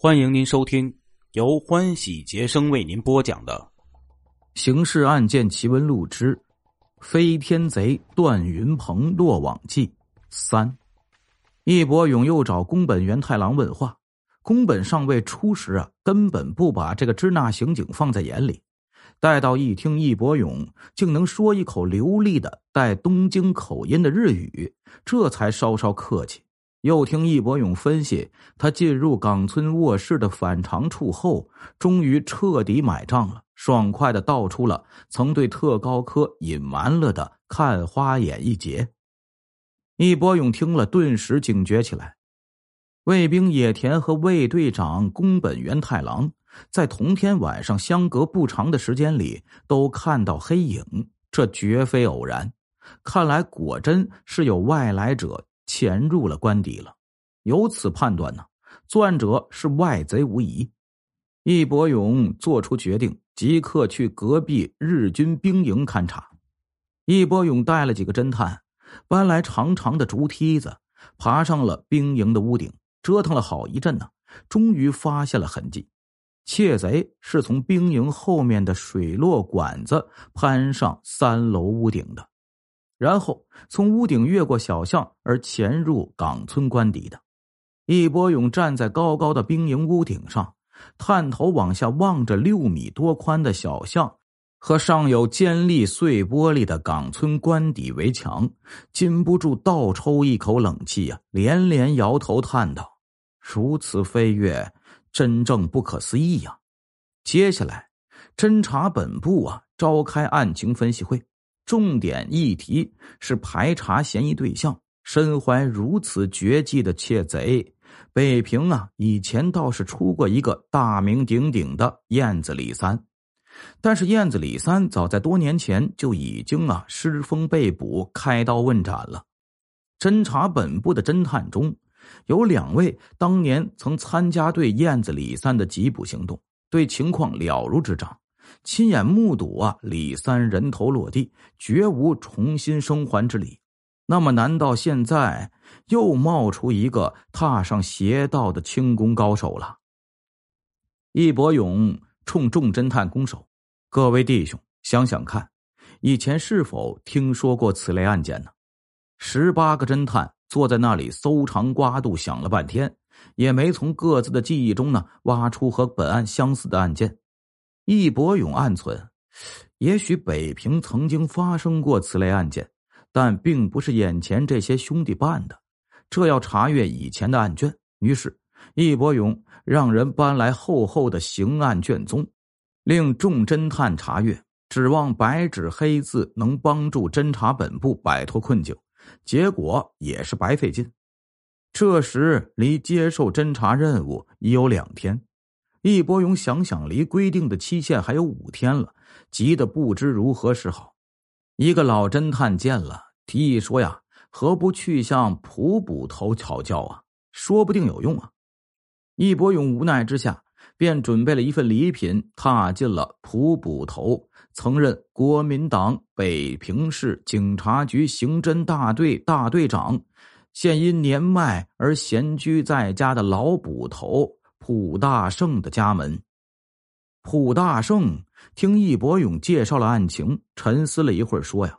欢迎您收听由欢喜杰生为您播讲的《刑事案件奇闻录之飞天贼段云鹏落网记三》。易伯勇又找宫本元太郎问话，宫本上尉初时啊，根本不把这个支那刑警放在眼里。待到一听易伯勇竟能说一口流利的带东京口音的日语，这才稍稍客气。又听易伯勇分析，他进入冈村卧室的反常处后，终于彻底买账了，爽快的道出了曾对特高科隐瞒了的看花眼一节。易伯勇听了，顿时警觉起来。卫兵野田和卫队长宫本元太郎在同天晚上相隔不长的时间里都看到黑影，这绝非偶然。看来果真是有外来者。潜入了官邸了，由此判断呢，作案者是外贼无疑。易伯勇做出决定，即刻去隔壁日军兵营勘察。易伯勇带了几个侦探，搬来长长的竹梯子，爬上了兵营的屋顶，折腾了好一阵呢，终于发现了痕迹。窃贼是从兵营后面的水落管子攀上三楼屋顶的。然后从屋顶越过小巷而潜入岗村官邸的，易伯勇站在高高的兵营屋顶上，探头往下望着六米多宽的小巷和上有尖利碎玻璃的岗村官邸围墙，禁不住倒抽一口冷气呀，连连摇头叹道：“如此飞跃，真正不可思议呀！”接下来，侦查本部啊召开案情分析会。重点议题是排查嫌疑对象。身怀如此绝技的窃贼，北平啊，以前倒是出过一个大名鼎鼎的燕子李三，但是燕子李三早在多年前就已经啊失风被捕，开刀问斩了。侦查本部的侦探中，有两位当年曾参加对燕子李三的缉捕行动，对情况了如指掌。亲眼目睹啊，李三人头落地，绝无重新生还之理。那么，难道现在又冒出一个踏上邪道的轻功高手了？易伯勇冲众侦探拱手：“各位弟兄，想想看，以前是否听说过此类案件呢？”十八个侦探坐在那里搜肠刮肚，想了半天，也没从各自的记忆中呢挖出和本案相似的案件。易伯勇暗存，也许北平曾经发生过此类案件，但并不是眼前这些兄弟办的，这要查阅以前的案卷。于是，易伯勇让人搬来厚厚的刑案卷宗，令众侦探查阅，指望白纸黑字能帮助侦查本部摆脱困境，结果也是白费劲。这时离接受侦查任务已有两天。易伯勇想想，离规定的期限还有五天了，急得不知如何是好。一个老侦探见了，提议说：“呀，何不去向普捕头讨教啊？说不定有用啊！”易伯勇无奈之下，便准备了一份礼品，踏进了普捕头曾任国民党北平市警察局刑侦大队大队长，现因年迈而闲居在家的老捕头。普大圣的家门。普大圣听易伯勇介绍了案情，沉思了一会儿，说：“呀，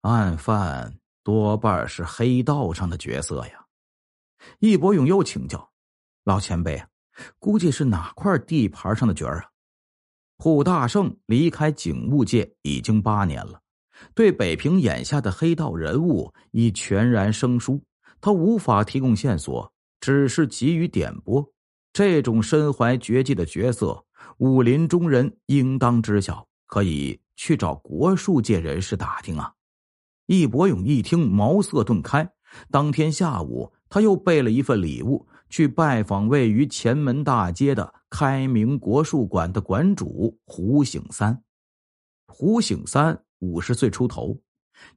案犯多半是黑道上的角色呀。”易伯勇又请教：“老前辈，估计是哪块地盘上的角儿啊？”普大圣离开警务界已经八年了，对北平眼下的黑道人物已全然生疏，他无法提供线索，只是给予点拨。这种身怀绝技的角色，武林中人应当知晓，可以去找国术界人士打听啊。易伯勇一听，茅塞顿开。当天下午，他又备了一份礼物，去拜访位于前门大街的开明国术馆的馆主胡醒三。胡醒三五十岁出头，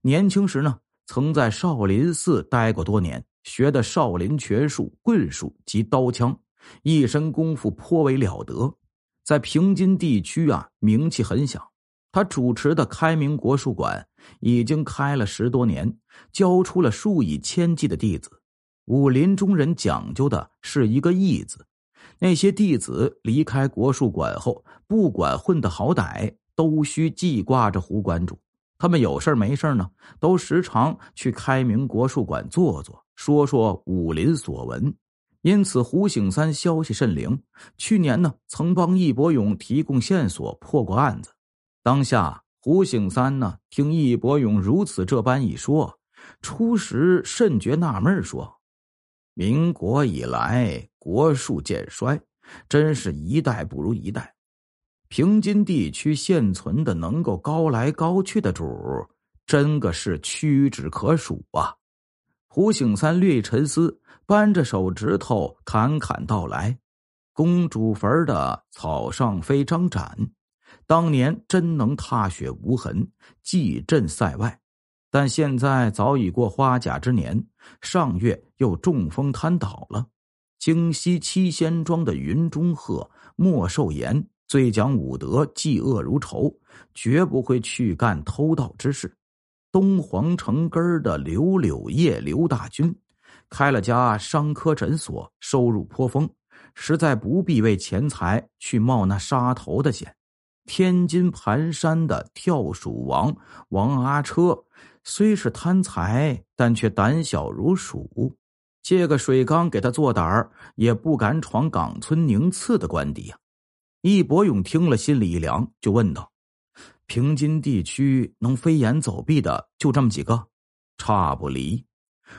年轻时呢，曾在少林寺待过多年，学的少林拳术、棍术及刀枪。一身功夫颇为了得，在平津地区啊名气很响。他主持的开明国术馆已经开了十多年，教出了数以千计的弟子。武林中人讲究的是一个“义”字，那些弟子离开国术馆后，不管混的好歹，都需记挂着胡馆主。他们有事没事呢，都时常去开明国术馆坐坐，说说武林所闻。因此，胡醒三消息甚灵。去年呢，曾帮义伯勇提供线索，破过案子。当下，胡醒三呢，听义伯勇如此这般一说，初时甚觉纳闷，说：“民国以来，国术渐衰，真是一代不如一代。平津地区现存的能够高来高去的主，真个是屈指可数啊。”胡醒三略一沉思。扳着手指头，侃侃道来：“公主坟的草上飞张展，当年真能踏雪无痕，祭镇塞外。但现在早已过花甲之年，上月又中风瘫倒了。京西七仙庄的云中鹤莫寿言，最讲武德，嫉恶如仇，绝不会去干偷盗之事。东皇城根的刘柳叶刘大军。”开了家伤科诊所，收入颇丰，实在不必为钱财去冒那杀头的险。天津盘山的跳鼠王王阿车，虽是贪财，但却胆小如鼠。借个水缸给他做胆儿，也不敢闯岗村宁次的官邸呀。易伯勇听了，心里一凉，就问道：“平津地区能飞檐走壁的，就这么几个？差不离。”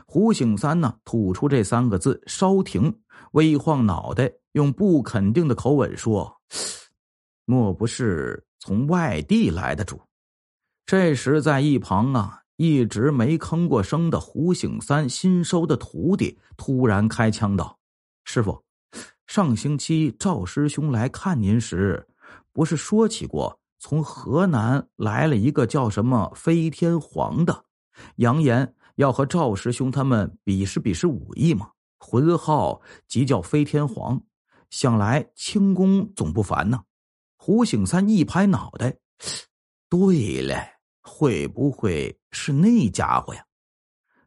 胡醒三呢，吐出这三个字，稍停，微晃脑袋，用不肯定的口吻说：“莫不是从外地来的主？”这时，在一旁啊，一直没吭过声的胡醒三新收的徒弟突然开腔道：“师傅，上星期赵师兄来看您时，不是说起过，从河南来了一个叫什么飞天皇的，扬言。”要和赵师兄他们比试比试武艺嘛？浑号即叫飞天皇，想来轻功总不凡呢。胡醒三一拍脑袋，对了，会不会是那家伙呀？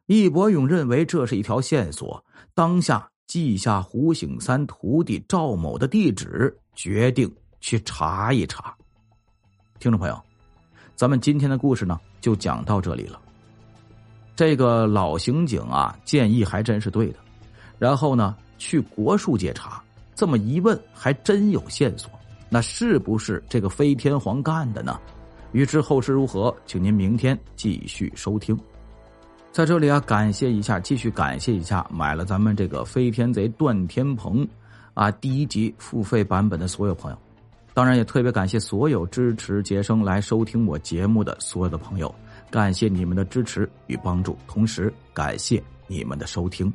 易伯勇认为这是一条线索，当下记下胡醒三徒弟赵某的地址，决定去查一查。听众朋友，咱们今天的故事呢，就讲到这里了。这个老刑警啊，建议还真是对的。然后呢，去国术界查，这么一问，还真有线索。那是不是这个飞天皇干的呢？欲知后事如何，请您明天继续收听。在这里啊，感谢一下，继续感谢一下买了咱们这个《飞天贼段天鹏》啊第一集付费版本的所有朋友。当然，也特别感谢所有支持杰生来收听我节目的所有的朋友。感谢你们的支持与帮助，同时感谢你们的收听。